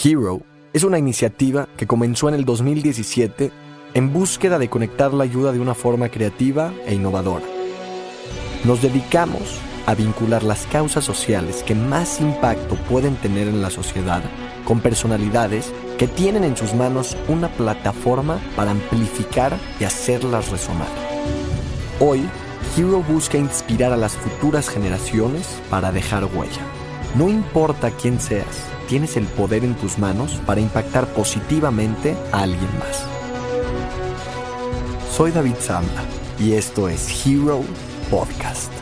Hero es una iniciativa que comenzó en el 2017 en búsqueda de conectar la ayuda de una forma creativa e innovadora. Nos dedicamos a vincular las causas sociales que más impacto pueden tener en la sociedad con personalidades que tienen en sus manos una plataforma para amplificar y hacerlas resonar. Hoy, Hero busca inspirar a las futuras generaciones para dejar huella. No importa quién seas, tienes el poder en tus manos para impactar positivamente a alguien más. Soy David Zamba y esto es Hero Podcast.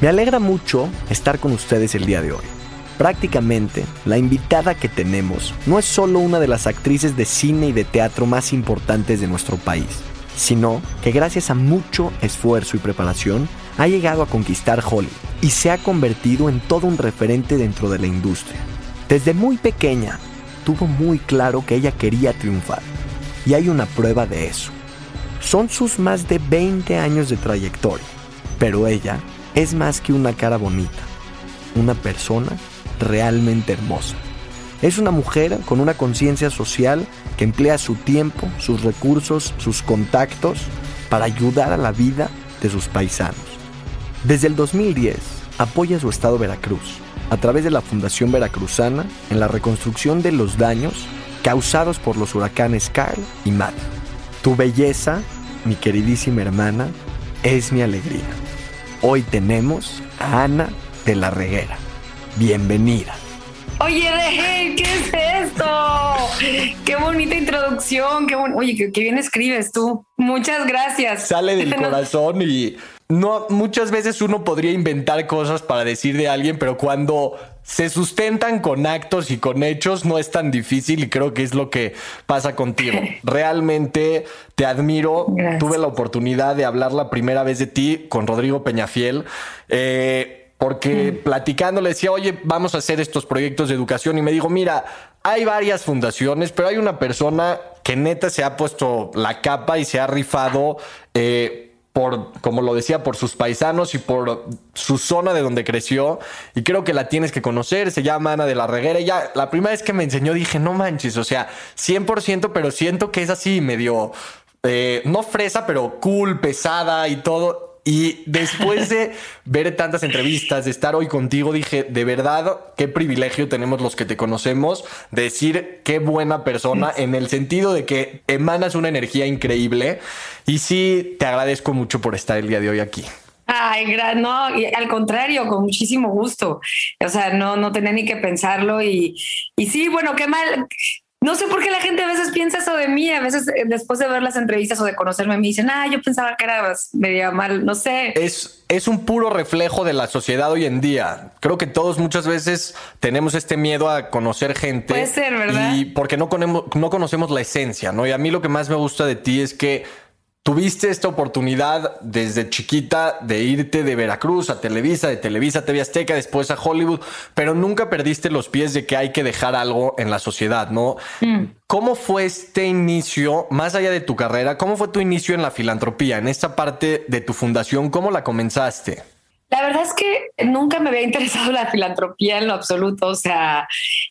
Me alegra mucho estar con ustedes el día de hoy. Prácticamente, la invitada que tenemos no es solo una de las actrices de cine y de teatro más importantes de nuestro país, sino que gracias a mucho esfuerzo y preparación ha llegado a conquistar Hollywood y se ha convertido en todo un referente dentro de la industria. Desde muy pequeña, tuvo muy claro que ella quería triunfar, y hay una prueba de eso. Son sus más de 20 años de trayectoria, pero ella es más que una cara bonita, una persona realmente hermosa. Es una mujer con una conciencia social que emplea su tiempo, sus recursos, sus contactos para ayudar a la vida de sus paisanos. Desde el 2010 apoya su estado Veracruz a través de la Fundación Veracruzana en la reconstrucción de los daños causados por los huracanes Carl y Matt. Tu belleza, mi queridísima hermana, es mi alegría. Hoy tenemos a Ana de la Reguera. Bienvenida. Oye, Regel, ¿qué es esto? Qué bonita introducción. Qué Oye, qué, bien escribes tú. Muchas gracias. Sale del corazón y no muchas veces uno podría inventar cosas para decir de alguien, pero cuando se sustentan con actos y con hechos no es tan difícil y creo que es lo que pasa contigo. Realmente te admiro. Tuve la oportunidad de hablar la primera vez de ti con Rodrigo Peñafiel. Eh, porque mm. platicando le decía, oye, vamos a hacer estos proyectos de educación y me dijo, mira, hay varias fundaciones, pero hay una persona que neta se ha puesto la capa y se ha rifado eh, por, como lo decía, por sus paisanos y por su zona de donde creció. Y creo que la tienes que conocer. Se llama Ana de la Reguera. ya la primera vez que me enseñó dije, no manches, o sea, 100%, pero siento que es así medio, eh, no fresa, pero cool, pesada y todo. Y después de ver tantas entrevistas, de estar hoy contigo, dije, de verdad, qué privilegio tenemos los que te conocemos, decir qué buena persona, en el sentido de que emanas una energía increíble. Y sí, te agradezco mucho por estar el día de hoy aquí. Ay, no, y al contrario, con muchísimo gusto. O sea, no, no tenía ni que pensarlo y, y sí, bueno, qué mal, no sé por qué la gente a veces piensa eso de mí, a veces eh, después de ver las entrevistas o de conocerme me dicen, ah, yo pensaba que era media mal, no sé. Es, es un puro reflejo de la sociedad hoy en día. Creo que todos muchas veces tenemos este miedo a conocer gente. Puede ser, ¿verdad? Y porque no, no conocemos la esencia, ¿no? Y a mí lo que más me gusta de ti es que Tuviste esta oportunidad desde chiquita de irte de Veracruz a Televisa, de Televisa a TV Azteca, después a Hollywood, pero nunca perdiste los pies de que hay que dejar algo en la sociedad, ¿no? Mm. ¿Cómo fue este inicio, más allá de tu carrera, cómo fue tu inicio en la filantropía, en esta parte de tu fundación? ¿Cómo la comenzaste? La verdad es que nunca me había interesado la filantropía en lo absoluto. O sea,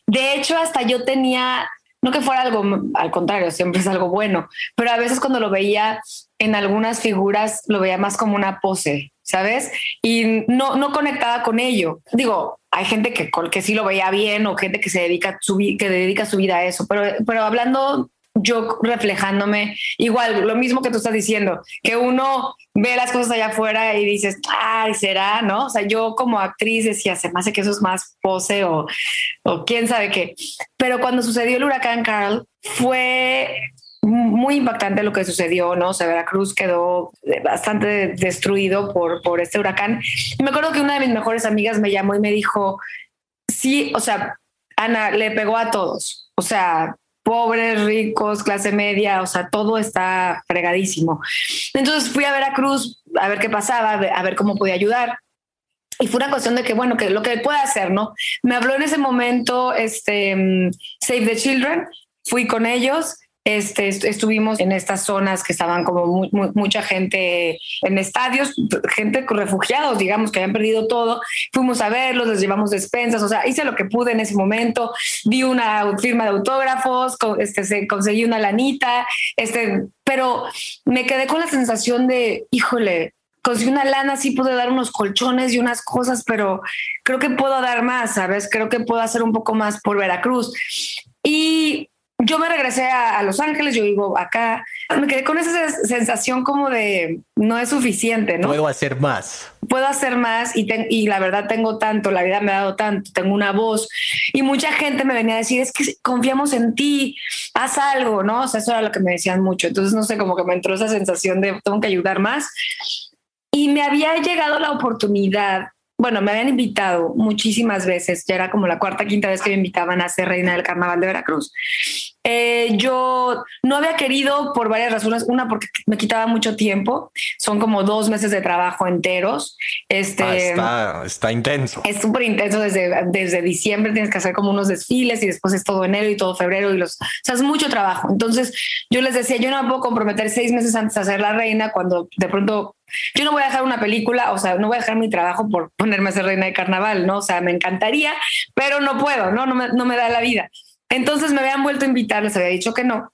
de hecho, hasta yo tenía no que fuera algo, al contrario, siempre es algo bueno, pero a veces cuando lo veía en algunas figuras lo veía más como una pose, ¿sabes? Y no, no conectaba con ello. Digo, hay gente que, que sí lo veía bien o gente que se dedica su, que dedica su vida a eso, pero, pero hablando yo reflejándome, igual, lo mismo que tú estás diciendo, que uno ve las cosas allá afuera y dices, ay, será, ¿no? O sea, yo como actriz decía, se me hace que eso es más pose o, o quién sabe qué. Pero cuando sucedió el huracán Carl, fue muy impactante lo que sucedió, ¿no? O sea, Veracruz quedó bastante destruido por, por este huracán. Y me acuerdo que una de mis mejores amigas me llamó y me dijo, sí, o sea, Ana, le pegó a todos. O sea, pobres, ricos, clase media, o sea, todo está fregadísimo. Entonces fui a Veracruz a ver qué pasaba, a ver cómo podía ayudar. Y fue una cuestión de que, bueno, que lo que puede hacer, ¿no? Me habló en ese momento este, mm, Save the Children, fui con ellos Este, estuvimos en estas zonas que estaban como mucha gente en estadios, gente con refugiados, digamos, que habían perdido todo. Fuimos a verlos, les llevamos despensas, o sea, hice lo que pude en ese momento. Di una firma de autógrafos, este, conseguí una lanita, este, pero me quedé con la sensación de, híjole, conseguí una lana, sí pude dar unos colchones y unas cosas, pero creo que puedo dar más, ¿sabes? Creo que puedo hacer un poco más por Veracruz. Y yo me regresé a, Los Ángeles, yo vivo acá, me quedé con esa sensación como de no es suficiente, ¿no? Puedo hacer más. Puedo hacer más y, y la verdad tengo tanto, la vida me ha dado tanto, tengo una voz y mucha gente me venía a decir, es que confiamos en ti, haz algo, ¿no? O sea, eso era lo que me decían mucho. Entonces, no sé, como que me entró esa sensación de tengo que ayudar más. Y me había llegado la oportunidad bueno, me habían invitado muchísimas veces, ya era como la cuarta, quinta vez que me invitaban a ser reina del carnaval de Veracruz. Eh, yo no había querido por varias razones. Una, porque me quitaba mucho tiempo. Son como dos meses de trabajo enteros. Este, ah, está, está, intenso. Es súper intenso desde, desde diciembre. Tienes que hacer como unos desfiles y después es todo enero y todo febrero. y los, O sea, es mucho trabajo. Entonces yo les decía, yo no me puedo comprometer seis meses antes de ser la reina cuando de pronto yo no voy a dejar una película, o sea, no voy a dejar mi trabajo por ponerme a ser reina de carnaval, ¿no? O sea, me encantaría, pero no puedo, ¿no? No me, no me da la vida. Entonces me habían vuelto a invitar, les había dicho que no,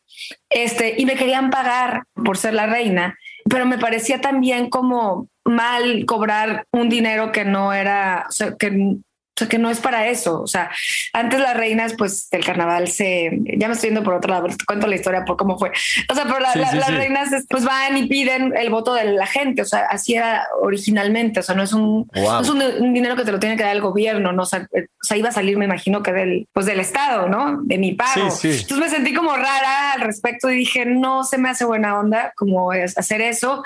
este, y me querían pagar por ser la reina, pero me parecía también como mal cobrar un dinero que no era, que o sea, que no es para eso. O sea, antes las reinas, pues del carnaval se. Ya me estoy yendo por otro lado, te cuento la historia por cómo fue. O sea, pero las reinas, pues van y piden el voto de la gente. O sea, así era originalmente. O sea, no es un, es un, dinero que te lo tiene que dar el gobierno. No o sea, iba a salir, me imagino que del, pues del Estado, ¿no? De mi pago. Entonces me sentí como rara al respecto y dije, no se me hace buena onda como es hacer eso.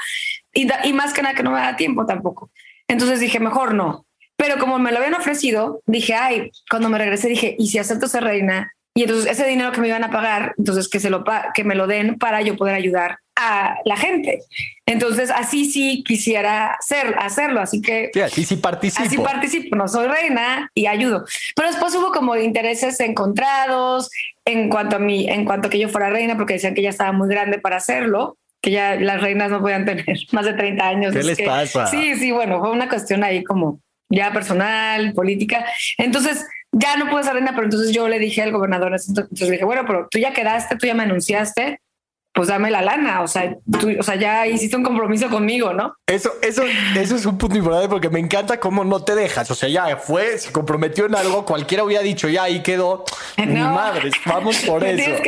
Y, y más que nada que no me da tiempo tampoco. Entonces dije, mejor no. Pero como me lo habían ofrecido, dije, ay, cuando me regresé dije, ¿y si acepto ser reina? Y entonces ese dinero que me iban a pagar, entonces que, se lo que me lo den para yo poder ayudar a la gente. Entonces así sí quisiera hacer, hacerlo, así que... Sí, así sí participo. Así participo, no soy reina y ayudo. Pero después hubo como intereses encontrados en cuanto a mí, en cuanto a que yo fuera reina, porque decían que ya estaba muy grande para hacerlo que ya las reinas no podían tener más de 30 años. ¿Qué les pasa? Sí, sí, bueno, fue una cuestión ahí como ya personal, política. Entonces, ya no puedo ser reina, pero entonces yo le dije al gobernador, entonces le dije, bueno, pero tú ya quedaste, tú ya me anunciaste, pues dame la lana, o sea, tú, o sea, ya hiciste un compromiso conmigo, ¿no? Eso, eso, eso es un punto importante porque me encanta cómo no te dejas, o sea, ya fue, se comprometió en algo, cualquiera hubiera dicho, ya ahí quedó, mi madre, vamos por eso.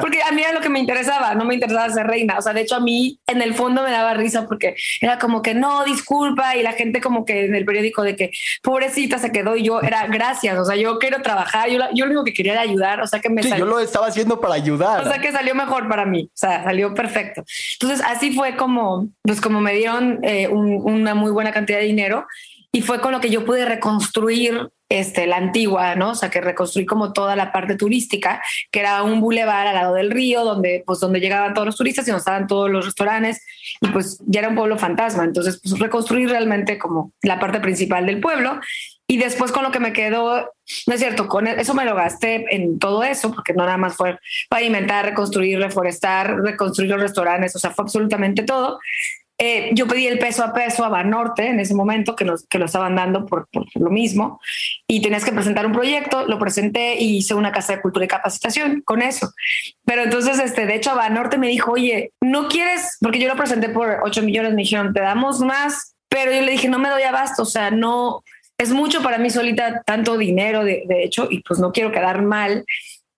Porque a mí era lo que me interesaba, no me interesaba ser reina, o sea, de hecho a mí en el fondo me daba risa porque era como que no, disculpa, y la gente como que en el periódico de que pobrecita se quedó y yo era gracias, o sea, yo quiero trabajar, yo, yo lo único que quería era ayudar, o sea, que me sí, yo lo estaba haciendo para ayudar. O sea, que salió mejor para mí. O sea, salió perfecto. Entonces, así fue como, pues como me dieron eh, una muy buena cantidad de dinero y fue con lo que yo pude reconstruir este, la antigua, ¿no? O sea, que reconstruí como toda la parte turística, que era un bulevar al lado del río, donde, pues, donde llegaban todos los turistas y donde estaban todos los restaurantes, y pues ya era un pueblo fantasma. Entonces, pues reconstruir realmente como la parte principal del pueblo y después con lo que me quedó, no es cierto, con eso me lo gasté en todo eso, porque no nada más fue pavimentar, reconstruir, reforestar, reconstruir los restaurantes, o sea, fue absolutamente todo. Eh, yo pedí el peso a peso a Banorte en ese momento, que, nos, que lo estaban dando por, por, lo mismo, y tenías que presentar un proyecto, lo presenté y hice una casa de cultura y capacitación con eso. Pero entonces, este, de hecho, Banorte me dijo, oye, ¿no quieres? Porque yo lo presenté por 8 millones, me dijeron, te damos más, pero yo le dije, no me doy abasto, o sea, no, es mucho para mí solita, tanto dinero, de, hecho, y pues no quiero quedar mal.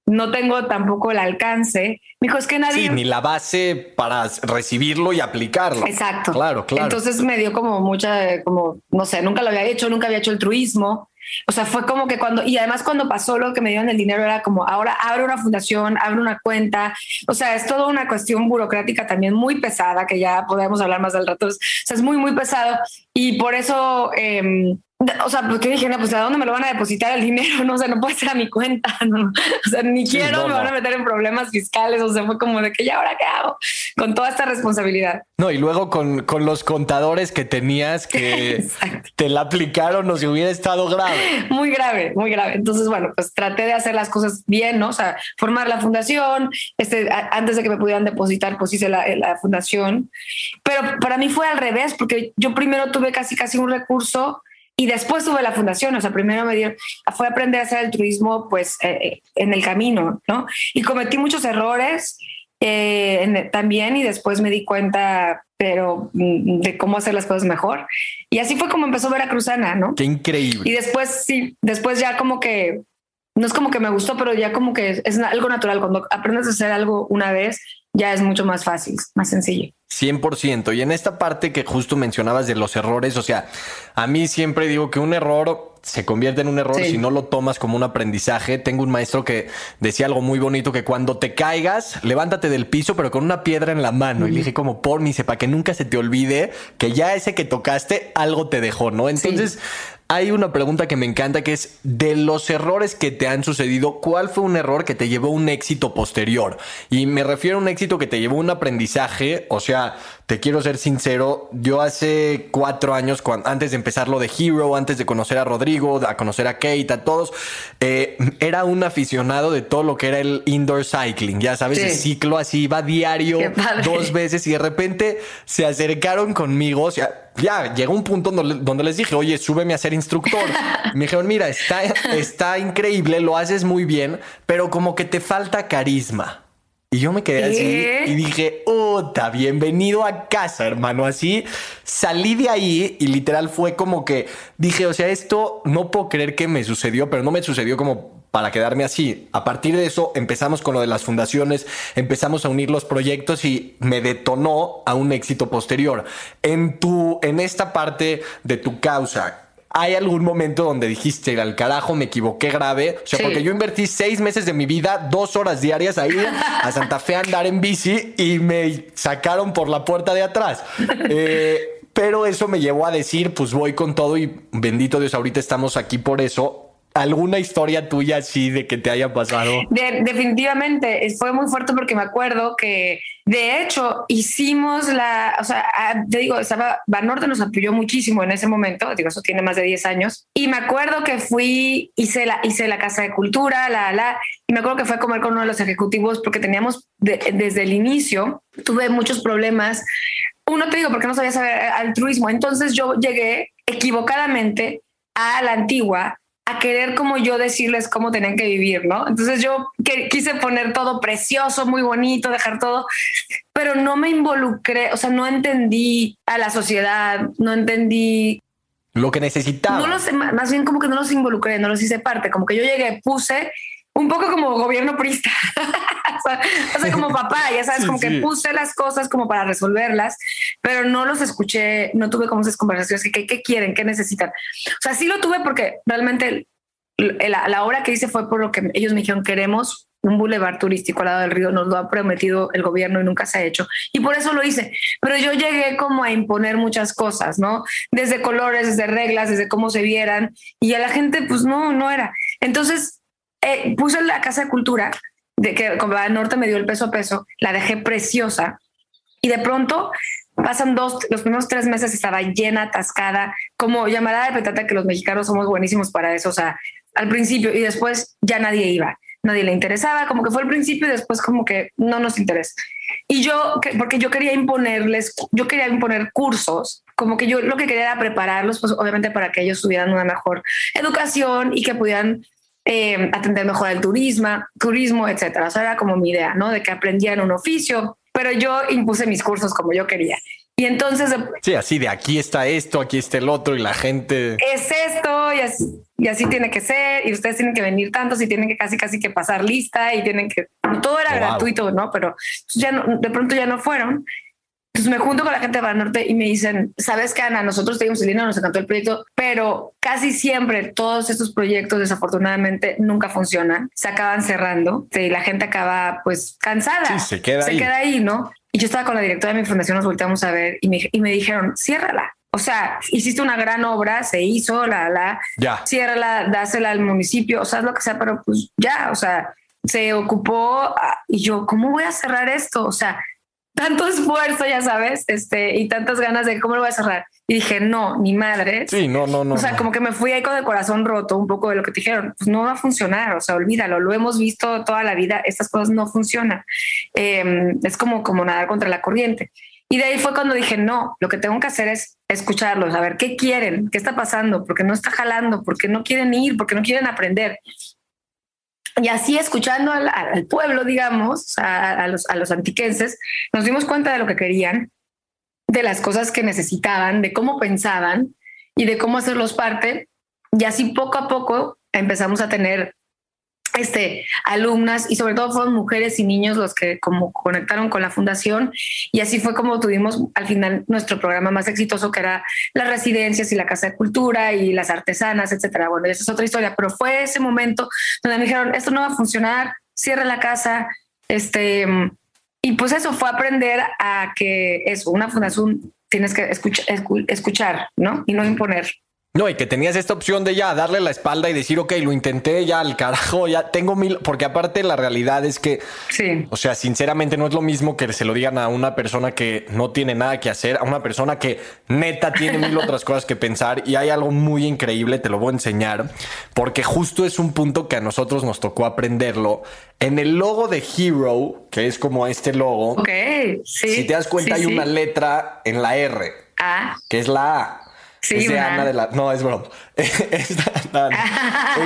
No tengo tampoco el alcance. Me dijo, es que nadie. Sí, ni la base para recibirlo y aplicarlo. Exacto. Claro, claro. Entonces me dio como mucha, como, no sé, nunca lo había hecho, nunca había hecho el truismo. O sea, fue como que cuando, y además cuando pasó lo que me dieron el dinero era como, ahora abre una fundación, abre una cuenta. O sea, es toda una cuestión burocrática también muy pesada, que ya podemos hablar más al rato. O sea, es muy, muy pesado. Y por eso, eh, o sea, porque dije, no, pues a dónde me lo van a depositar el dinero, no o sea, no puede ser a mi cuenta, no, o sea, ni quiero, me van a meter en problemas fiscales, o sea, fue como de que ya ahora qué hago con toda esta responsabilidad. No, y luego con, con los contadores que tenías que te la aplicaron o si hubiera estado grave. Muy grave, muy grave. Entonces, bueno, pues traté de hacer las cosas bien, ¿no? O sea, formar la fundación, este, antes de que me pudieran depositar, pues hice la, la fundación, pero para mí fue al revés, porque yo primero tuve casi, casi un recurso y después tuve la fundación, o sea, primero me dio, fue aprender a hacer el turismo pues eh, eh, en el camino, ¿no? Y cometí muchos errores eh, también y después me di cuenta, pero mm, de cómo hacer las cosas mejor. Y así fue como empezó Veracruzana, ¿no? Qué increíble. Y después, sí, después ya como que, no es como que me gustó, pero ya como que es algo natural. Cuando aprendes a hacer algo una vez, ya es mucho más fácil, más sencillo. 100%. Y en esta parte que justo mencionabas de los errores, o sea, a mí siempre digo que un error se convierte en un error si no lo tomas como un aprendizaje. Tengo un maestro que decía algo muy bonito que cuando te caigas, levántate del piso, pero con una piedra en la mano. Y le dije como por mí, para que nunca se te olvide que ya ese que tocaste algo te dejó, ¿no? Entonces, hay una pregunta que me encanta que es de los errores que te han sucedido, ¿cuál fue un error que te llevó a un éxito posterior? Y me refiero a un éxito que te llevó a un aprendizaje, o sea, te quiero ser sincero, yo hace cuatro años, antes de empezar lo de Hero, antes de conocer a Rodrigo, a conocer a Kate, a todos, eh, era un aficionado de todo lo que era el indoor cycling, ya sabes, el ciclo así, iba diario dos veces y de repente se acercaron conmigo, o sea, ya llegó un punto donde, les dije, oye, súbeme a ser instructor. Me dijeron, mira, está, está increíble, lo haces muy bien, pero como que te falta carisma. Y yo me quedé así y dije, ¡Uta! Bienvenido a casa, hermano. Así salí de ahí y literal fue como que dije, o sea, esto no puedo creer que me sucedió, pero no me sucedió como para quedarme así. A partir de eso empezamos con lo de las fundaciones, empezamos a unir los proyectos y me detonó a un éxito posterior. En tu, en esta parte de tu causa, ¿Hay algún momento donde dijiste, al carajo, me equivoqué grave? O sea, porque yo invertí seis meses de mi vida, dos horas diarias a ir a Santa Fe a andar en bici y me sacaron por la puerta de atrás. Eh, pero eso me llevó a decir, pues voy con todo y bendito Dios, ahorita estamos aquí por eso ¿Alguna historia tuya así de que te haya pasado? definitivamente, fue muy fuerte porque me acuerdo que de hecho hicimos la, o sea, te digo, estaba, Banorte nos apoyó muchísimo en ese momento, digo, eso tiene más de 10 años, y me acuerdo que fui, hice la, hice la Casa de Cultura, la, la, y me acuerdo que fue a comer con uno de los ejecutivos porque teníamos desde el inicio, tuve muchos problemas. Uno te digo, porque no sabía saber altruismo, entonces yo llegué equivocadamente a la antigua a querer como yo decirles cómo tenían que vivir, ¿no? Entonces yo quise poner todo precioso, muy bonito, dejar todo, pero no me involucré, o sea, no entendí a la sociedad, no entendí lo que necesitaba. No lo sé, más bien como que no los involucré, no los hice parte, como que yo llegué, puse un poco como gobierno prista, o, sea, como papá, ya sabes, como que puse las cosas como para resolverlas, pero no los escuché, no tuve como esas conversaciones, que qué quieren, qué necesitan. O sea, sí lo tuve porque realmente la, la, obra que hice fue por lo que ellos me dijeron, queremos un bulevar turístico al lado del río, nos lo ha prometido el gobierno y nunca se ha hecho. Y por eso lo hice. Pero yo llegué como a imponer muchas cosas, ¿no? Desde colores, desde reglas, desde cómo se vieran. Y a la gente, pues no, no era. Entonces, eh, puse la Casa de Cultura, de que como Norte me dio el peso a peso, la dejé preciosa y de pronto pasan dos, los primeros tres meses estaba llena, atascada, como llamada de petata que los mexicanos somos buenísimos para eso, o sea, al principio y después ya nadie iba, nadie le interesaba, como que fue el principio y después como que no nos interesa. Y yo, porque yo quería imponerles, yo quería imponer cursos, como que yo lo que quería era prepararlos, pues obviamente para que ellos tuvieran una mejor educación y que pudieran eh, atender mejor el turismo, turismo, etcétera. O sea, era como mi idea, ¿no? De que aprendieran un oficio, pero yo impuse mis cursos como yo quería. Y entonces... Sí, así de aquí está esto, aquí está el otro y la gente... Es esto y así, y así tiene que ser y ustedes tienen que venir tantos y tienen que casi casi que pasar lista y tienen que... Todo era gratuito, ¿no? Pero ya no, de pronto ya no fueron. Entonces me junto con la gente de Banorte y me dicen, ¿sabes qué, Ana? Nosotros teníamos el dinero, nos encantó el proyecto, pero casi siempre todos estos proyectos desafortunadamente nunca funcionan, se acaban cerrando y la gente acaba pues cansada. se queda se ahí. queda ahí, ¿no? Y yo estaba con la directora de mi fundación, nos volteamos a ver y me, y me dijeron, ciérrala. o sea, hiciste una gran obra, se hizo, la, la, ya. ciérrala, dásela al municipio, o sea, lo que sea, pero pues ya, o sea, se ocupó ah, y yo, ¿cómo voy a cerrar esto? O sea, tanto esfuerzo, ya sabes, este, y tantas ganas de cómo lo voy a cerrar. Y dije, no, ni madre. Sí, no, no, no. O sea, como que me fui ahí con el corazón roto un poco de lo que te dijeron. Pues no va a funcionar, o sea, olvídalo, lo hemos visto toda la vida, estas cosas no funcionan. Em, es como, como nadar contra la corriente. Y de ahí fue cuando dije, no, lo que tengo que hacer es escucharlos, a ver qué quieren, qué está pasando, porque no está jalando, porque no quieren ir, porque no quieren aprender. Y así escuchando al, pueblo, digamos, a, los, a los antiquenses, nos dimos cuenta de lo que querían, de las cosas que necesitaban, de cómo pensaban y de cómo hacerlos parte. Y así poco a poco empezamos a tener este, alumnas y sobre todo fueron mujeres y niños los que como conectaron con la fundación y así fue como tuvimos al final nuestro programa más exitoso que era las residencias y la casa de cultura y las artesanas, etcétera. Bueno, esa es otra historia, pero fue ese momento donde me dijeron, esto no va a funcionar, cierra la casa, este, y pues eso fue aprender a que es una fundación tienes que escuchar, escuchar, ¿no? Y no imponer. No, y que tenías esta opción de ya darle la espalda y decir, ok, lo intenté, ya al carajo, ya tengo mil, porque aparte la realidad es que, sí. o sea, sinceramente no es lo mismo que se lo digan a una persona que no tiene nada que hacer, a una persona que neta tiene mil otras cosas que pensar y hay algo muy increíble, te lo voy a enseñar, porque justo es un punto que a nosotros nos tocó aprenderlo. En el logo de Hero, que es como este logo, ok, sí. Si te das cuenta, hay una letra en la R, ah. que es la A. Sí, es de Ana de la. No, es broma. Esta,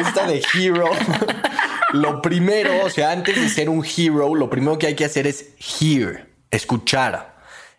esta de Hero. lo primero, o sea, antes de ser un hero, lo primero que hay que hacer es hear, escuchar.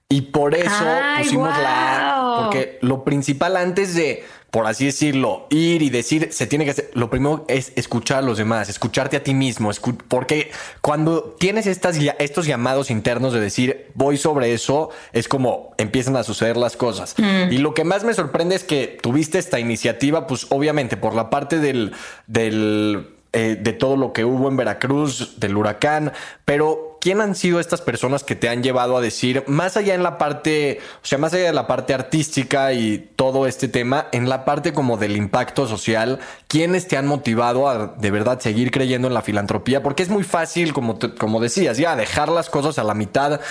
Y por eso pusimos la A, porque lo principal antes de por así decirlo, ir y decir, se tiene que hacer, lo primero es escuchar a los demás, escucharte a ti mismo, porque cuando tienes estas, estos llamados internos de decir, voy sobre eso, es como empiezan a suceder las cosas. Mm. Y lo que más me sorprende es que tuviste esta iniciativa, pues obviamente por la parte del, del eh, de todo lo que hubo en Veracruz, del huracán, pero ¿quién han sido estas personas que te han llevado a decir, más allá en la parte, o sea, más allá de la parte artística y todo este tema, en la parte como del impacto social, quiénes te han motivado a de verdad seguir creyendo en la filantropía? Porque es muy fácil, como, como decías, ya dejar las cosas a la mitad.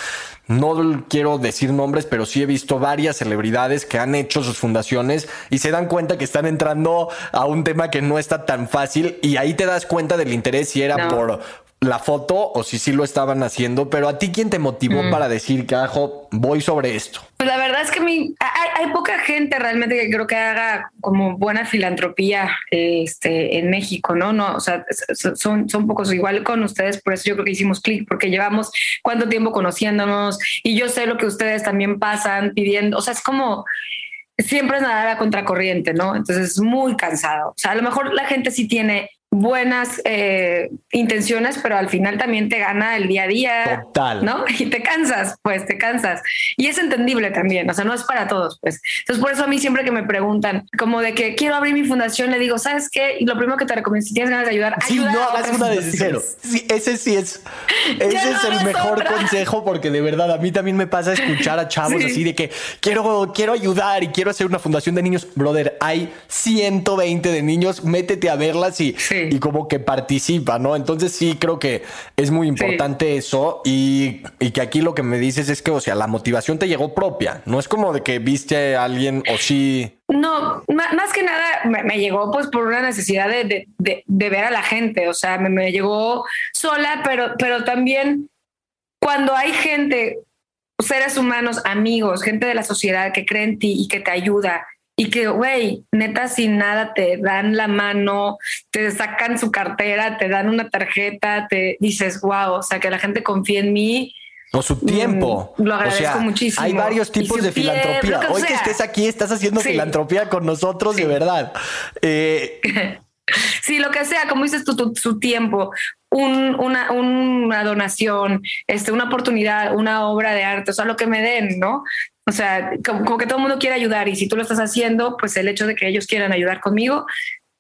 No quiero decir nombres, pero sí he visto varias celebridades que han hecho sus fundaciones y se dan cuenta que están entrando a un tema que no está tan fácil y ahí te das cuenta del interés si era por la foto o si sí lo estaban haciendo, pero a ti quién te motivó mm. para decir, carajo, voy sobre esto. Pues la verdad es que mi, hay, poca gente realmente que creo que haga como buena filantropía este, en México, ¿no? No, o sea, son, son pocos igual con ustedes, por eso yo creo que hicimos clic, porque llevamos cuánto tiempo conociéndonos y yo sé lo que ustedes también pasan pidiendo, o sea, es como siempre es nadar a contracorriente, ¿no? Entonces es muy cansado. O sea, a lo mejor la gente sí tiene buenas eh, intenciones, pero al final también te gana el día a día. Total. ¿No? Y te cansas, pues te cansas. Y es entendible también, o sea, no es para todos, pues. Entonces, por eso a mí siempre que me preguntan, como de que quiero abrir mi fundación, le digo, ¿sabes qué? Y lo primero que te recomiendo, si tienes ganas de ayudar, sí, no hagas una desde cero. Sí, ese sí es, ese es el mejor consejo, porque de verdad a mí también me pasa escuchar a chavos así de que quiero, quiero ayudar y quiero hacer una fundación de niños. Brother, hay 120 de niños, métete a verlas y y como que participa, ¿no? Entonces sí creo que es muy importante eso y, que aquí lo que me dices es que, o sea, la motivación te llegó propia, no es como de que viste a alguien o sí. No, más que nada me, llegó pues por una necesidad de, ver a la gente, o sea, me, me llegó sola, pero, pero también cuando hay gente, seres humanos, amigos, gente de la sociedad que cree en ti y que te ayuda y que, güey, neta, sin nada te dan la mano, te sacan su cartera, te dan una tarjeta, te dices, wow, o sea, que la gente confía en mí. O su tiempo. Mm, lo agradezco muchísimo. Hay varios tipos de filantropía. Hoy que estés aquí, estás haciendo filantropía con nosotros, de verdad. Eh, sí, lo que sea, como dices tú, su tiempo, una, una, donación, este, una oportunidad, una obra de arte, o sea, lo que me den, ¿no? O sea, como, que todo el mundo quiere ayudar y si tú lo estás haciendo, pues el hecho de que ellos quieran ayudar conmigo,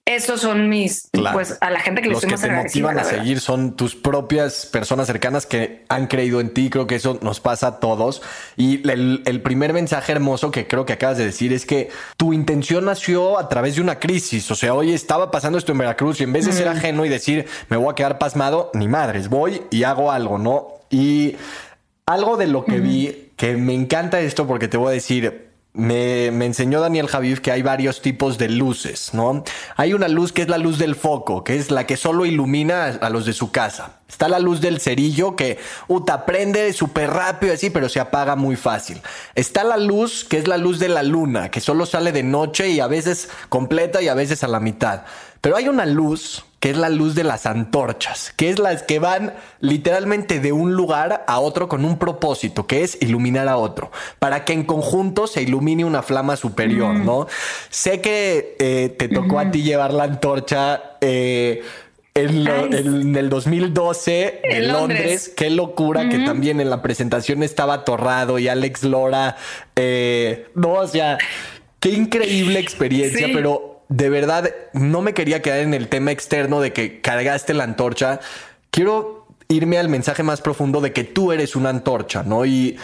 esos son mis, pues a la gente que los que te motivan a seguir son tus propias personas cercanas que han creído en ti. Creo que eso nos pasa a todos. Y el, el, primer mensaje hermoso que creo que acabas de decir es que tu intención nació a través de una crisis. O sea, hoy estaba pasando esto en Veracruz y en vez de ser ajeno y decir me voy a quedar pasmado, ni madres, voy y hago algo, ¿no? Y algo de lo que vi que me encanta esto porque te voy a decir, me, enseñó Daniel Javiv que hay varios tipos de luces, ¿no? Hay una luz que es la luz del foco, que es la que solo ilumina a los de su casa. Está la luz del cerillo que, uta, prende súper rápido así, pero se apaga muy fácil. Está la luz que es la luz de la luna, que solo sale de noche y a veces completa y a veces a la mitad. Pero hay una luz que es la luz de las antorchas, que es las que van literalmente de un lugar a otro con un propósito, que es iluminar a otro, para que en conjunto se ilumine una flama superior, ¿no? Sé que eh, te tocó a ti llevar la antorcha. Eh, en, el 2012 en, Londres. qué locura que también en la presentación estaba Torrado y Alex Lora. Eh, no, o sea, qué increíble experiencia, pero de verdad no me quería quedar en el tema externo de que cargaste la antorcha. Quiero irme al mensaje más profundo de que tú eres una antorcha, ¿no? Y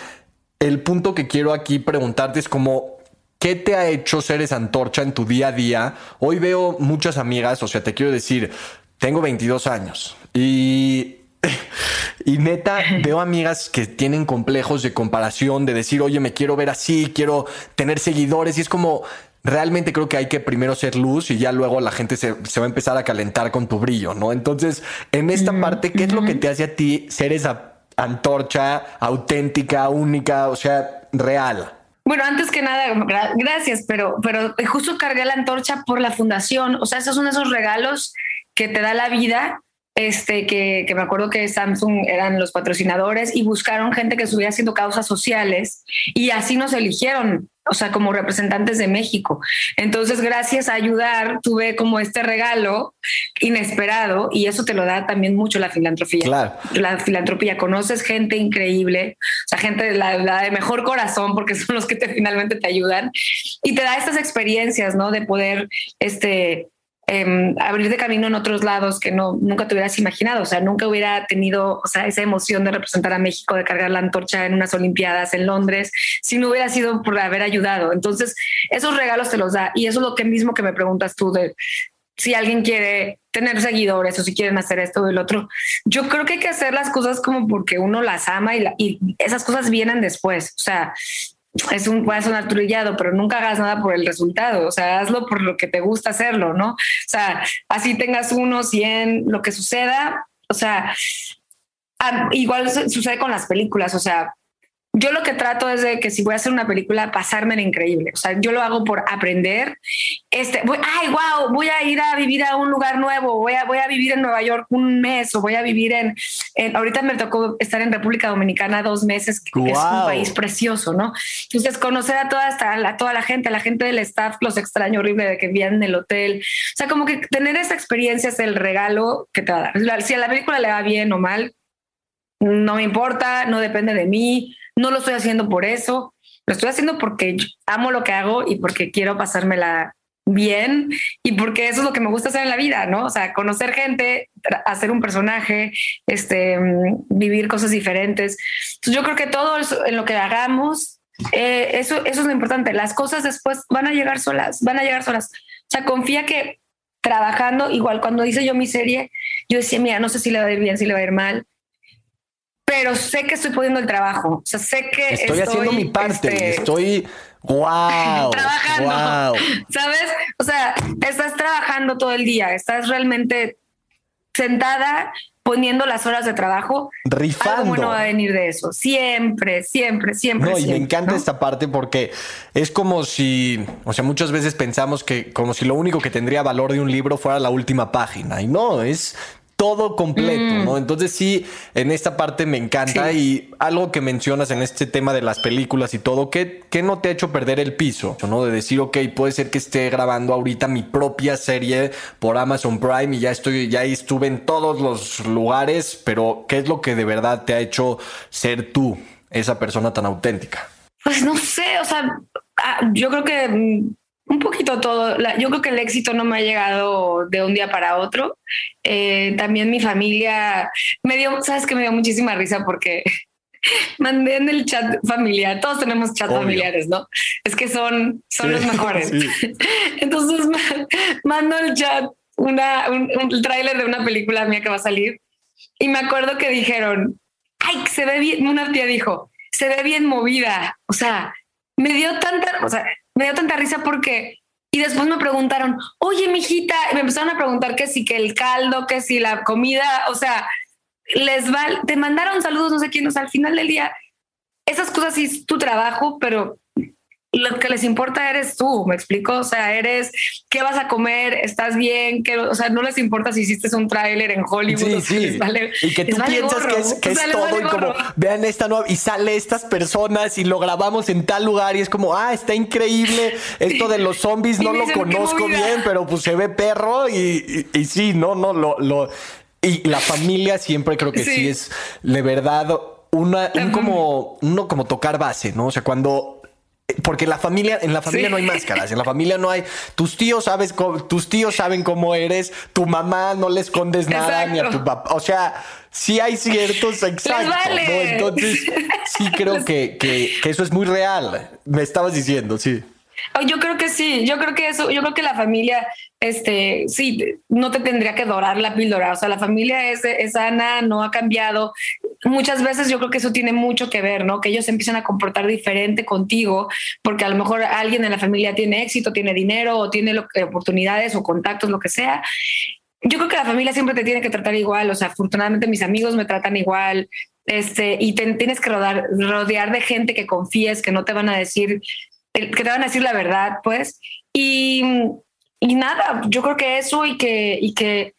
el punto que quiero aquí preguntarte es como, ¿qué te ha hecho ser esa antorcha en tu día a día? Hoy veo muchas amigas, o sea, te quiero decir, tengo 22 años y y neta, veo amigas que tienen complejos de comparación, de decir, oye, me quiero ver así, quiero tener seguidores. Y es como, realmente creo que hay que primero ser luz y ya luego la gente se, va a empezar a calentar con tu brillo, ¿no? Entonces, en esta parte, ¿qué es lo que te hace a ti ser esa antorcha auténtica, única, o sea, real? Bueno, antes que nada, gracias, pero, pero justo cargué la antorcha por la fundación. O sea, esos son esos regalos que te da la vida este, que, que, me acuerdo que Samsung eran los patrocinadores y buscaron gente que estuviera haciendo causas sociales y así nos eligieron, o sea, como representantes de México. Entonces, gracias a ayudar, tuve como este regalo inesperado y eso te lo da también mucho la filantropía. Claro. La filantropía, conoces gente increíble, o sea, gente de la, de mejor corazón porque son los que te, finalmente te ayudan y te da estas experiencias, ¿no? De poder, este, Em, abrir de camino en otros lados que no nunca te hubieras imaginado. O sea, nunca hubiera tenido o sea, esa emoción de representar a México, de cargar la antorcha en unas Olimpiadas en Londres, si no hubiera sido por haber ayudado. Entonces, esos regalos te los da. Y eso es lo que mismo que me preguntas tú de si alguien quiere tener seguidores o si quieren hacer esto o el otro. Yo creo que hay que hacer las cosas como porque uno las ama y, y esas cosas vienen después. O sea, es un, puede sonar trillado, pero nunca hagas nada por el resultado, o sea, hazlo por lo que te gusta hacerlo, ¿no? O sea, así tengas uno, cien, lo que suceda, o sea, igual sucede con las películas, o sea, yo lo que trato es de que si voy a hacer una película, pasarme en increíble. O sea, yo lo hago por aprender. Este, voy, ay, wow, voy a ir a vivir a un lugar nuevo, voy a, voy a vivir en Nueva York un mes o voy a vivir en, ahorita me tocó estar en República Dominicana dos meses, que es un país precioso, ¿no? Entonces, conocer a toda, esta, a toda la gente, a la gente del staff, los extraño horrible de que vienen en el hotel. O sea, como que tener esa experiencia es el regalo que te va a dar. Si a la película le va bien o mal, no me importa, no depende de mí no lo estoy haciendo por eso, lo estoy haciendo porque amo lo que hago y porque quiero pasármela bien y porque eso es lo que me gusta hacer en la vida, ¿no? O sea, conocer gente, hacer un personaje, este, vivir cosas diferentes. Entonces, yo creo que todo en lo que hagamos, eh, eso, eso es lo importante. Las cosas después van a llegar solas, van a llegar solas. O sea, confía que trabajando, igual cuando hice yo mi serie, yo decía, mira, no sé si le va a ir bien, si le va a ir mal, pero sé que estoy poniendo el trabajo. O sea, sé que estoy, haciendo mi parte. Este, estoy wow, trabajando. ¿Sabes? O sea, estás trabajando todo el día, estás realmente sentada poniendo las horas de trabajo. Rifando. Algo bueno va a venir de eso. Siempre, siempre, siempre. No, y me encanta esta parte porque es como si, o sea, muchas veces pensamos que como si lo único que tendría valor de un libro fuera la última página. Y no, es todo completo, ¿no? Mm. Entonces sí, en esta parte me encanta y algo que mencionas en este tema de las películas y todo, ¿qué, no te ha hecho perder el piso? ¿No? De decir, ok, puede ser que esté grabando ahorita mi propia serie por Amazon Prime y ya estoy, ya estuve en todos los lugares, pero ¿qué es lo que de verdad te ha hecho ser tú, esa persona tan auténtica? Pues no sé, o sea, ah, yo creo que un poquito todo. yo creo que el éxito no me ha llegado de un día para otro. Eh, también mi familia me dio, sabes que me dio muchísima risa porque mandé en el chat familiar, todos tenemos chat familiares, ¿no? Es que son, son los mejores. Entonces mando el chat una, un, un tráiler de una película mía que va a salir y me acuerdo que dijeron, ay, se ve bien, una tía dijo, se ve bien movida. O sea, me dio tanta, o sea, me dio tanta risa porque y después me preguntaron, oye, mijita, y me empezaron a preguntar que si que el caldo, que si la comida, o sea, les va, te mandaron saludos, no sé quién, o sea, al final del día, esas cosas sí es tu trabajo, pero lo que les importa eres tú, me explico, o sea, eres qué vas a comer, estás bien, que, o sea, no les importa si hiciste un tráiler en Hollywood. Sí, sí. y que tú piensas que es, que es todo y como vean esta nueva y sale estas personas y lo grabamos en tal lugar y es como, ah, está increíble, esto de los zombies no lo conozco bien, pero pues se ve perro y, y, sí, no, no, lo, lo, y la familia siempre creo que sí, es de verdad una, un como, uno como tocar base, ¿no? O sea, cuando porque la familia, en la familia no hay máscaras, en la familia no hay, tus tíos sabes, tus tíos saben cómo eres, tu mamá no le escondes nada ni a tu papá, o sea, sí hay ciertos exactos, Entonces, sí creo que, que, que eso es muy real. Me estabas diciendo, sí. Yo creo que sí, yo creo que eso, yo creo que la familia, este, sí, no te tendría que dorar la píldora, o sea, la familia es, es sana, no ha cambiado. Muchas veces yo creo que eso tiene mucho que ver, ¿no? Que ellos empiezan a comportar diferente contigo, porque a lo mejor alguien en la familia tiene éxito, tiene dinero, o tiene oportunidades o contactos, lo que sea. Yo creo que la familia siempre te tiene que tratar igual, o sea, afortunadamente mis amigos me tratan igual, este, y tienes que rodear, rodear de gente que confíes, que no te van a decir que te van a decir la verdad, pues. Y, y nada, yo creo que eso y que, y que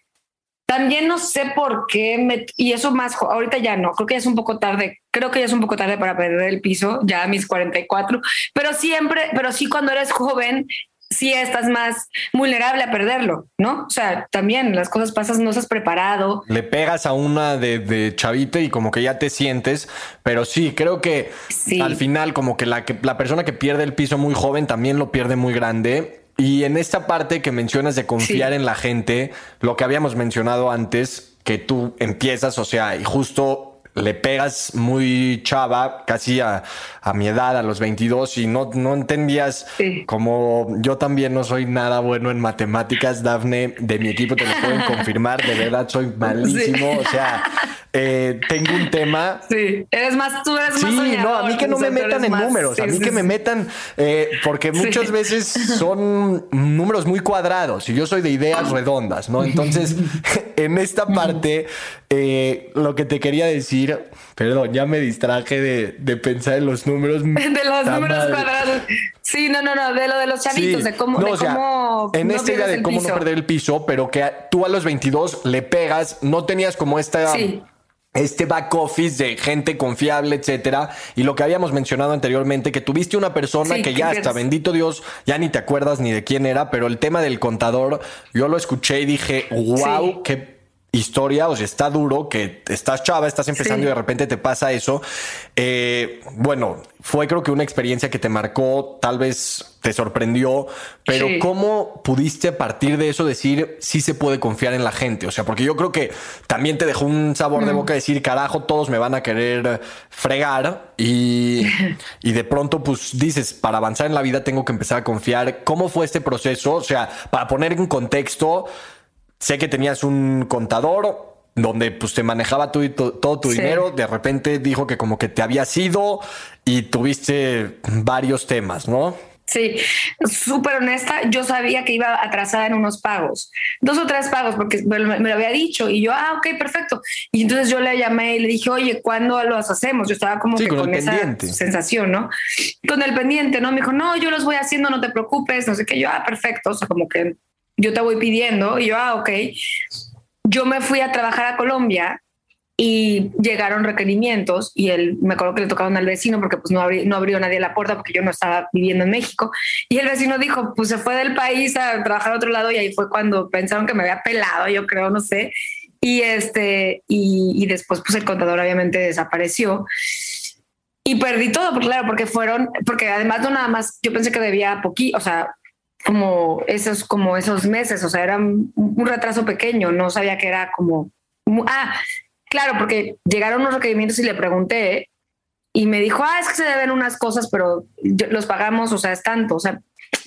también no sé por qué, me, y eso más, ahorita ya no, creo que ya es un poco tarde, creo que ya es un poco tarde para perder el piso, ya a mis 44, pero siempre, pero sí cuando eres joven sí estás más vulnerable a perderlo, ¿no? O sea, también las cosas pasan, no estás preparado. Le pegas a una de, de chavita y como que ya te sientes, pero sí, creo que al final como que la, que la persona que pierde el piso muy joven también lo pierde muy grande. Y en esta parte que mencionas de confiar en la gente, lo que habíamos mencionado antes, que tú empiezas, o sea, y justo le pegas muy chava, casi a, a, mi edad, a los 22, y no, no entendías como yo también no soy nada bueno en matemáticas, Dafne, de mi equipo te lo pueden confirmar, de verdad soy malísimo, o sea, eh, tengo un tema. Sí, eres más, tú eres más Sí, no, a mí que no me metan en números, a mí que me metan, eh, porque muchas veces son números muy cuadrados y yo soy de ideas redondas, ¿no? Entonces, en esta parte, eh, lo que te quería decir, perdón, ya me distraje de, pensar en los números. de los números cuadrados. Sí, no, no, no, de lo de los chavitos, de cómo, de cómo en esta idea de cómo no perder el piso, pero que tú a los 22 le pegas, no tenías como esta este back office de gente confiable, etcétera. Y lo que habíamos mencionado anteriormente, que tuviste una persona que ya hasta, bendito Dios, ya ni te acuerdas ni de quién era, pero el tema del contador, yo lo escuché y dije, wow, qué historia, o sea, está duro que estás chava, estás empezando y de repente te pasa eso. Eh, bueno, fue creo que una experiencia que te marcó, tal vez te sorprendió, pero ¿cómo pudiste a partir de eso decir si se puede confiar en la gente? O sea, porque yo creo que también te dejó un sabor de mm. boca decir, carajo, todos me van a querer fregar y, y de pronto pues dices, para avanzar en la vida tengo que empezar a confiar. ¿Cómo fue este proceso? O sea, para poner en contexto, sé que tenías un contador donde pues te manejaba tu, todo tu dinero, de repente dijo que como que te había sido y tuviste varios temas, ¿no? Sí, súper honesta, yo sabía que iba atrasada en unos pagos, dos o tres pagos, porque me, lo había dicho y yo, ah, ok, perfecto. Y entonces yo le llamé y le dije, oye, ¿cuándo los hacemos? Yo estaba como que con, esa sensación, ¿no? Con el pendiente, ¿no? Me dijo, no, yo los voy haciendo, no te preocupes, no sé qué. Yo, ah, perfecto, o sea, como que yo te voy pidiendo. Y yo, ah, ok. Yo me fui a trabajar a Colombia y llegaron requerimientos y él me acuerdo que le tocaron al vecino porque pues no, abrió, no abrió nadie la puerta porque yo no estaba viviendo en México y el vecino dijo pues se fue del país a trabajar a otro lado y ahí fue cuando pensaron que me había pelado yo creo no sé y este y, y después pues el contador obviamente desapareció y perdí todo, porque claro, porque fueron, porque además no nada más, yo pensé que debía poquito, o sea, como esos, como esos meses, o sea, era un, retraso pequeño, no sabía que era como, ah, claro, porque llegaron unos requerimientos y le pregunté y me dijo, ah, es que se deben unas cosas, pero los pagamos, o sea, es tanto, o sea,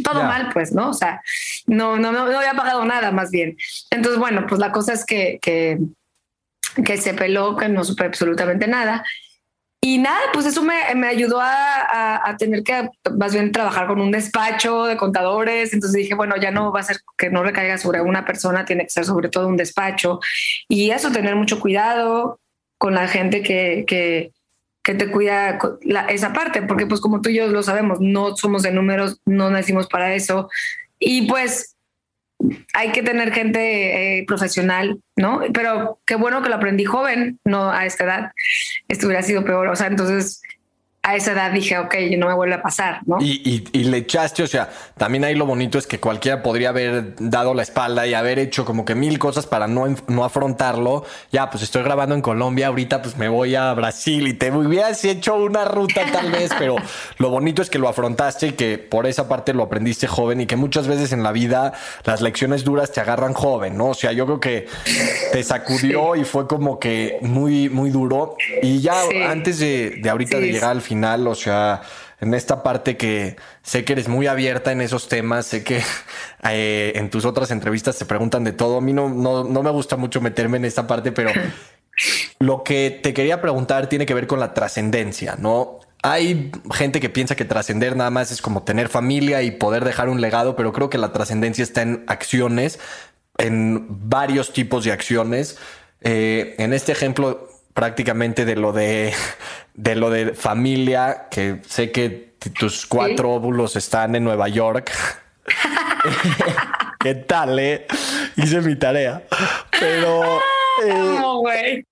todo mal, pues, ¿no? O sea, no, no, no, había pagado nada, más bien. Entonces, bueno, pues la cosa es que, que, que se peló, que no supe absolutamente nada. Y nada, pues eso me, me ayudó a, a, tener que más bien trabajar con un despacho de contadores. Entonces dije, bueno, ya no va a ser que no recaiga sobre una persona, tiene que ser sobre todo un despacho. Y eso, tener mucho cuidado con la gente que, que, que te cuida esa parte, porque pues como tú y yo lo sabemos, no somos de números, no nacimos para eso. Y pues hay que tener gente eh, profesional, ¿no? Pero qué bueno que lo aprendí joven, no a esta edad. Esto hubiera sido peor. O sea, entonces a esa edad dije, ok, no me vuelve a pasar, ¿no? Y, y, le echaste, o sea, también ahí lo bonito es que cualquiera podría haber dado la espalda y haber hecho como que mil cosas para no, no afrontarlo. Ya, pues estoy grabando en Colombia, ahorita pues me voy a Brasil y te hubieras hecho una ruta tal vez, pero lo bonito es que lo afrontaste y que por esa parte lo aprendiste joven y que muchas veces en la vida las lecciones duras te agarran joven, ¿no? O sea, yo creo que te sacudió y fue como que muy, muy duro. Y ya antes de, de ahorita de llegar al final, final, o sea, en esta parte que sé que eres muy abierta en esos temas, sé que eh, en tus otras entrevistas te preguntan de todo. A mí no, no, no me gusta mucho meterme en esta parte, pero lo que te quería preguntar tiene que ver con la trascendencia, ¿no? Hay gente que piensa que trascender nada más es como tener familia y poder dejar un legado, pero creo que la trascendencia está en acciones, en varios tipos de acciones. Eh, en este ejemplo, prácticamente de lo de, de lo de familia, que sé que tus cuatro óvulos están en Nueva York. ¿Qué tal, eh? Hice mi tarea. Pero. Eh,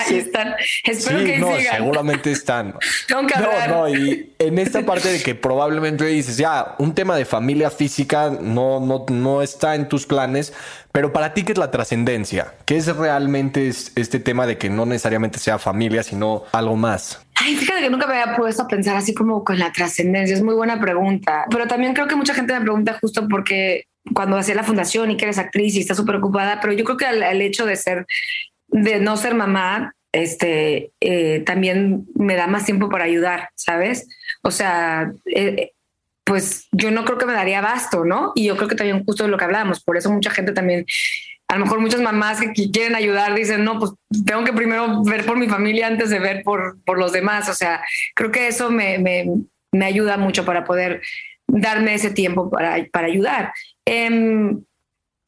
Ahí están. Espero que no, seguramente están. no, no, y en esta parte de que probablemente dices, ya, un tema de familia física no, no, no está en tus planes, pero para ti, ¿qué es la trascendencia? ¿Qué es realmente este tema de que no necesariamente sea familia, sino algo más? Ay, fíjate que nunca me había puesto a pensar así como con la trascendencia. Es muy buena pregunta. Pero también creo que mucha gente me pregunta justo porque cuando hacía la fundación y que eres actriz y estás súper ocupada, pero yo creo que el hecho de ser de no ser mamá, este, eh, también me da más tiempo para ayudar, ¿sabes? O sea, eh, pues yo no creo que me daría basto, ¿no? Y yo creo que también justo de lo que hablamos, por eso mucha gente también, a lo mejor muchas mamás que quieren ayudar dicen, no, pues tengo que primero ver por mi familia antes de ver por, por los demás, o sea, creo que eso me, me, me ayuda mucho para poder darme ese tiempo para, para ayudar. Eh,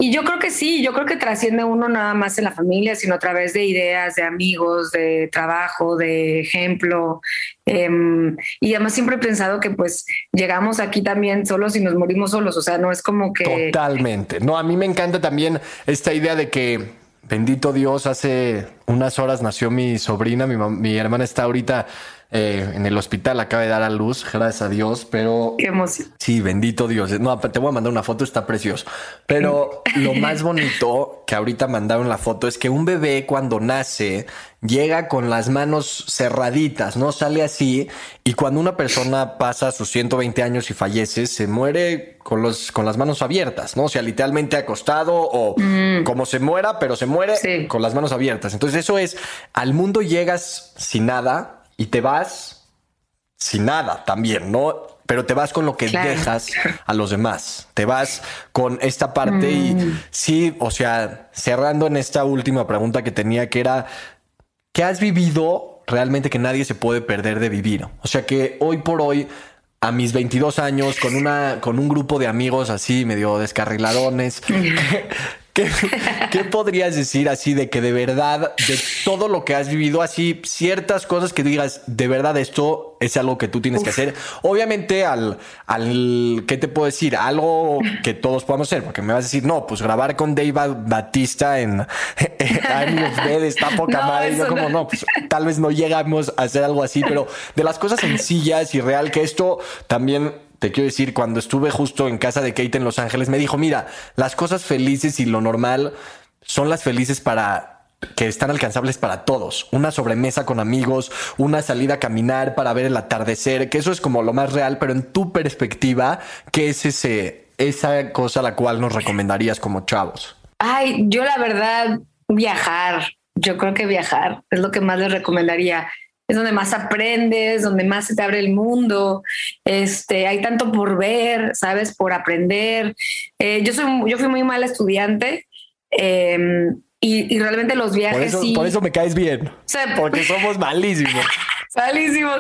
y yo creo que sí, yo creo que trasciende uno nada más en la familia, sino a través de ideas, de amigos, de trabajo, de ejemplo. Em, y además siempre he pensado que pues llegamos aquí también solos y nos morimos solos, o sea, no es como que... Totalmente. No, a mí me encanta también esta idea de que, bendito Dios, hace unas horas nació mi sobrina, mi, mi hermana está ahorita eh, en el hospital, acaba de dar a luz, gracias a Dios, pero... Qué emoción. Sí, bendito Dios. No, te voy a mandar una foto, está precioso. Pero lo más bonito que ahorita mandaron la foto es que un bebé cuando nace llega con las manos cerraditas, ¿no? Sale así y cuando una persona pasa sus 120 años y fallece, se muere con, los, con las manos abiertas, ¿no? O sea, literalmente acostado o mm. como se muera, pero se muere con las manos abiertas. Entonces eso es, al mundo llegas sin nada, y te vas sin nada también, ¿no? Pero te vas con lo que dejas a los demás. Te vas con esta parte y mm. sí, o sea, cerrando en esta última pregunta que tenía, que era, ¿qué has vivido realmente que nadie se puede perder de vivir? O sea, que hoy por hoy a mis 22 años con una con un grupo de amigos así medio descarriladones ¿Qué, podrías decir así de que de verdad, de todo lo que has vivido, así ciertas cosas que digas, de verdad esto es algo que tú tienes que hacer? Obviamente al, al, ¿qué te puedo decir? Algo que todos podamos hacer, porque me vas a decir, no, pues grabar con Dave Batista en, en está poca madre. Y yo como, no, pues tal vez no llegamos a hacer algo así, pero de las cosas sencillas y real, que esto también te quiero decir, cuando estuve justo en casa de Kate en Los Ángeles, me dijo, mira, las cosas felices y lo normal son las felices para que están alcanzables para todos. Una sobremesa con amigos, una salida a caminar para ver el atardecer, que eso es como lo más real, pero en tu perspectiva, ¿qué es ese, esa cosa la cual nos recomendarías como chavos? Ay, yo la verdad, viajar. Yo creo que viajar es lo que más les recomendaría. Es donde más aprendes, donde más se te abre el mundo. Este, hay tanto por ver, sabes, por aprender. Eh, yo soy, yo fui muy mala estudiante. Em, y, realmente los viajes. Por eso, sí. por eso me caes bien. porque somos malísimos. Malísimo.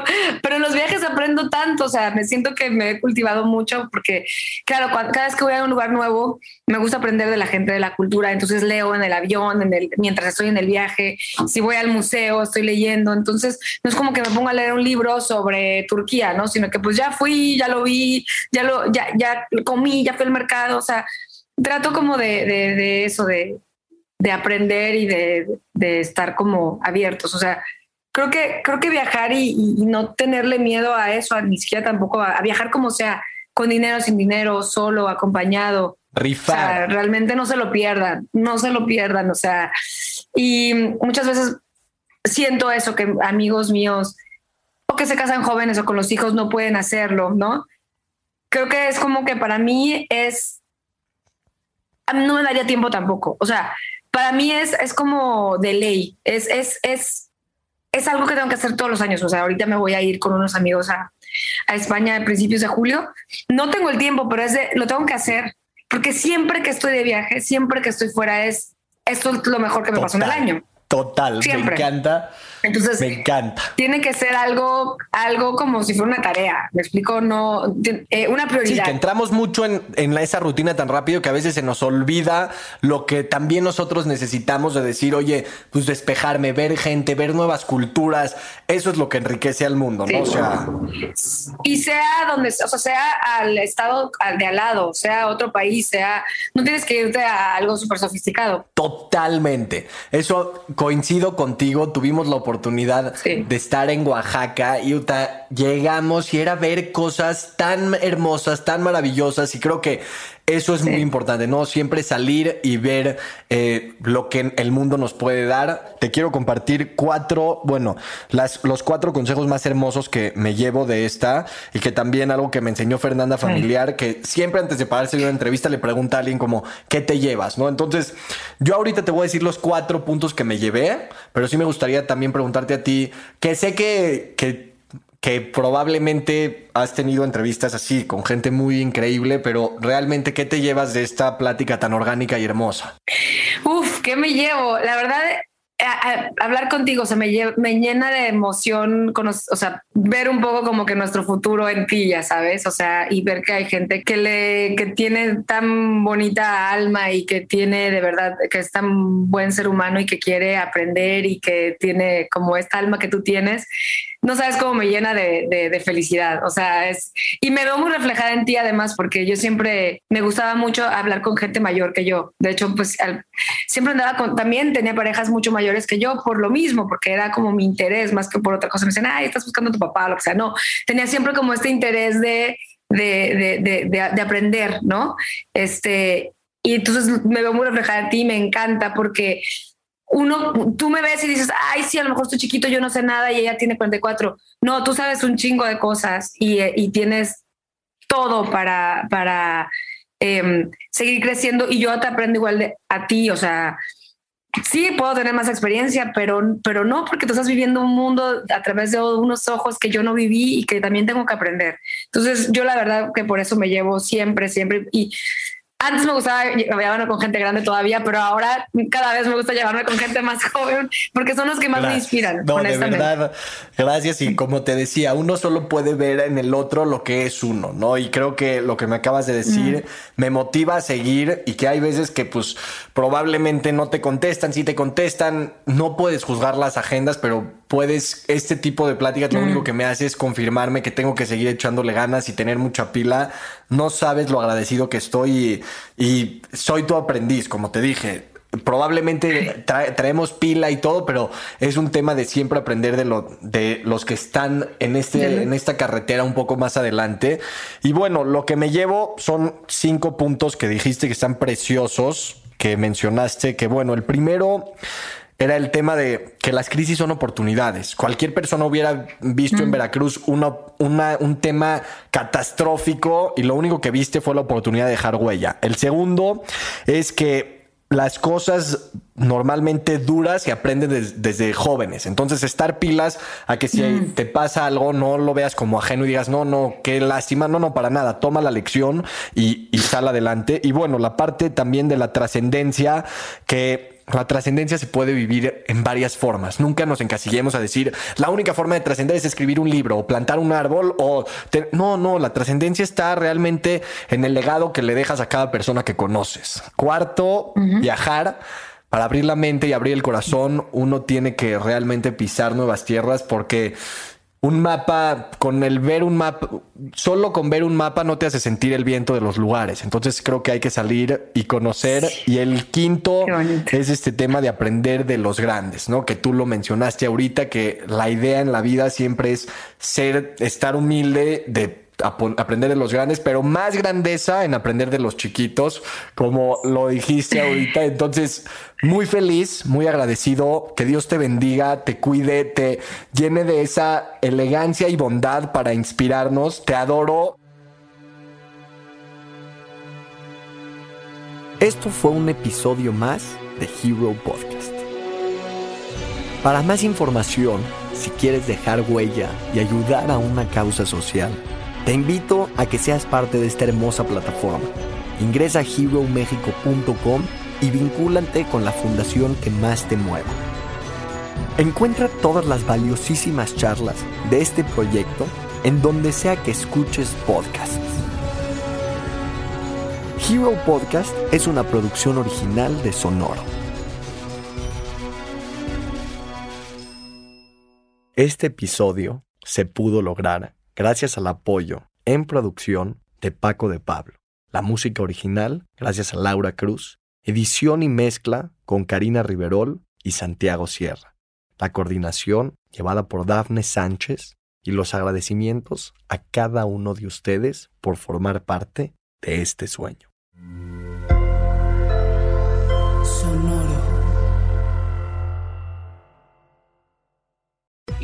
Pero en los viajes aprendo tanto, o sea, me siento que me he cultivado mucho porque, claro, cada vez que voy a un lugar nuevo, me gusta aprender de la gente, de la cultura. Entonces leo en el avión, en el, mientras estoy en el viaje. Si voy al museo, estoy leyendo. Entonces no es como que me ponga a leer un libro sobre Turquía, ¿no? Sino que pues ya fui, ya lo vi, ya lo, ya, ya comí, ya fui al mercado. O sea, trato como de, de, de eso, de de aprender y de, estar como abiertos. O sea, creo que, creo que viajar y, no tenerle miedo a eso, ni siquiera tampoco a, viajar como sea, con dinero, sin dinero, solo, acompañado. Rifar. O sea, realmente no se lo pierdan, no se lo pierdan. O sea, y muchas veces siento eso, que amigos míos o que se casan jóvenes o con los hijos no pueden hacerlo, ¿no? Creo que es como que para mí es, a mí no me daría tiempo tampoco. O sea, para mí es, es como de ley, es, es, es, es algo que tengo que hacer todos los años. O sea, ahorita me voy a ir con unos amigos a, a España a principios de julio. No tengo el tiempo, pero es de, lo tengo que hacer porque siempre que estoy de viaje, siempre que estoy fuera es esto es lo mejor que me pasó en el año. Total, me encanta. Entonces, me encanta. Tiene que ser algo, algo como si fuera una tarea. Me explico, no eh, una prioridad. Sí, que entramos mucho en, en, esa rutina tan rápido que a veces se nos olvida lo que también nosotros necesitamos de decir, oye, pues despejarme, ver gente, ver nuevas culturas. Eso es lo que enriquece al mundo, ¿no? O sea, y sea donde, o sea, sea al estado de al lado, sea otro país, sea, no tienes que irte a algo súper sofisticado. Totalmente. Eso coincido contigo, tuvimos la oportunidad de estar en Oaxaca, Utah, llegamos y era ver cosas tan hermosas, tan maravillosas y creo que eso es muy importante, ¿no? Siempre salir y ver eh, lo que el mundo nos puede dar. Te quiero compartir cuatro, bueno, las, los cuatro consejos más hermosos que me llevo de esta y que también algo que me enseñó Fernanda Familiar, que siempre antes de pararse de una entrevista le pregunta a alguien como, ¿qué te llevas? ¿No? Entonces, yo ahorita te voy a decir los cuatro puntos que me llevé, pero sí me gustaría también preguntarte a ti, que sé que, que que probablemente has tenido entrevistas así con gente muy increíble, pero realmente, ¿qué te llevas de esta plática tan orgánica y hermosa? Uf, ¿qué me llevo? La verdad, hablar contigo se me, me llena de emoción, o sea, ver un poco como que nuestro futuro en ti, ya sabes, o sea, y ver que hay gente que le que tiene tan bonita alma y que tiene de verdad que es tan buen ser humano y que quiere aprender y que tiene como esta alma que tú tienes no sabes cómo me llena de, felicidad. O sea, es. Y me veo muy reflejada en ti, además, porque yo siempre me gustaba mucho hablar con gente mayor que yo. De hecho, pues siempre andaba con. También tenía parejas mucho mayores que yo por lo mismo, porque era como mi interés más que por otra cosa. Me decían, ay, estás buscando a tu papá, lo que sea. No, tenía siempre como este interés de, de, aprender, ¿no? Este. Y entonces me veo muy reflejada en ti, me encanta porque uno, tú me ves y dices, ay, sí, a lo mejor estoy chiquito, yo no sé nada y ella tiene 44. No, tú sabes un chingo de cosas y, y tienes todo para, para em, seguir creciendo y yo te aprendo igual de, a ti, o sea, sí puedo tener más experiencia, pero, pero no porque tú estás viviendo un mundo a través de unos ojos que yo no viví y que también tengo que aprender. Entonces, yo la verdad que por eso me llevo siempre, siempre y antes me gustaba llevarme con gente grande todavía, pero ahora cada vez me gusta llevarme con gente más joven porque son los que más me inspiran. No, de verdad, gracias. Y como te decía, uno solo puede ver en el otro lo que es uno, ¿no? Y creo que lo que me acabas de decir me motiva a seguir y que hay veces que pues probablemente no te contestan, si te contestan, no puedes juzgar las agendas, pero puedes, este tipo de pláticas lo único que me hace es confirmarme que tengo que seguir echándole ganas y tener mucha pila. No sabes lo agradecido que estoy y, soy tu aprendiz, como te dije. Probablemente traemos pila y todo, pero es un tema de siempre aprender de, lo, de los que están en, este, en esta carretera un poco más adelante. Y bueno, lo que me llevo son cinco puntos que dijiste que están preciosos, que mencionaste, que bueno, el primero era el tema de que las crisis son oportunidades. Cualquier persona hubiera visto en Veracruz una, un tema catastrófico y lo único que viste fue la oportunidad de dejar huella. El segundo es que las cosas normalmente duras se aprenden desde jóvenes. Entonces, estar pilas a que si mm. te pasa algo, no lo veas como ajeno y digas, no, no, qué lástima, no, no, para nada. Toma la lección y, y sal adelante. Y bueno, la parte también de la trascendencia que la trascendencia se puede vivir en varias formas. Nunca nos encasillemos a decir la única forma de trascender es escribir un libro o plantar un árbol o no, no, la trascendencia está realmente en el legado que le dejas a cada persona que conoces. Cuarto, viajar. Para abrir la mente y abrir el corazón, uno tiene que realmente pisar nuevas tierras porque un mapa, con el ver un mapa, solo con ver un mapa no te hace sentir el viento de los lugares. Entonces creo que hay que salir y conocer. Y el quinto es este tema de aprender de los grandes, ¿no? Que tú lo mencionaste ahorita, que la idea en la vida siempre es ser, estar humilde, de aprender de los grandes, pero más grandeza en aprender de los chiquitos, como lo dijiste ahorita. Entonces, muy feliz, muy agradecido. Que Dios te bendiga, te cuide, te llene de esa elegancia y bondad para inspirarnos. Te adoro. Esto fue un episodio más de Hero Podcast. Para más información, si quieres dejar huella y ayudar a una causa social, te invito a que seas parte de esta hermosa plataforma. Ingresa a heromexico.com y vincúlate con la fundación que más te mueva. Encuentra todas las valiosísimas charlas de este proyecto en donde sea que escuches podcasts. Hero Podcast es una producción original de Sonoro. Este episodio se pudo lograr gracias al apoyo en producción de Paco de Pablo. La música original, gracias a Laura Cruz. Edición y mezcla con Karina Riverol y Santiago Sierra. La coordinación llevada por Dafne Sánchez y los agradecimientos a cada uno de ustedes por formar parte de este sueño.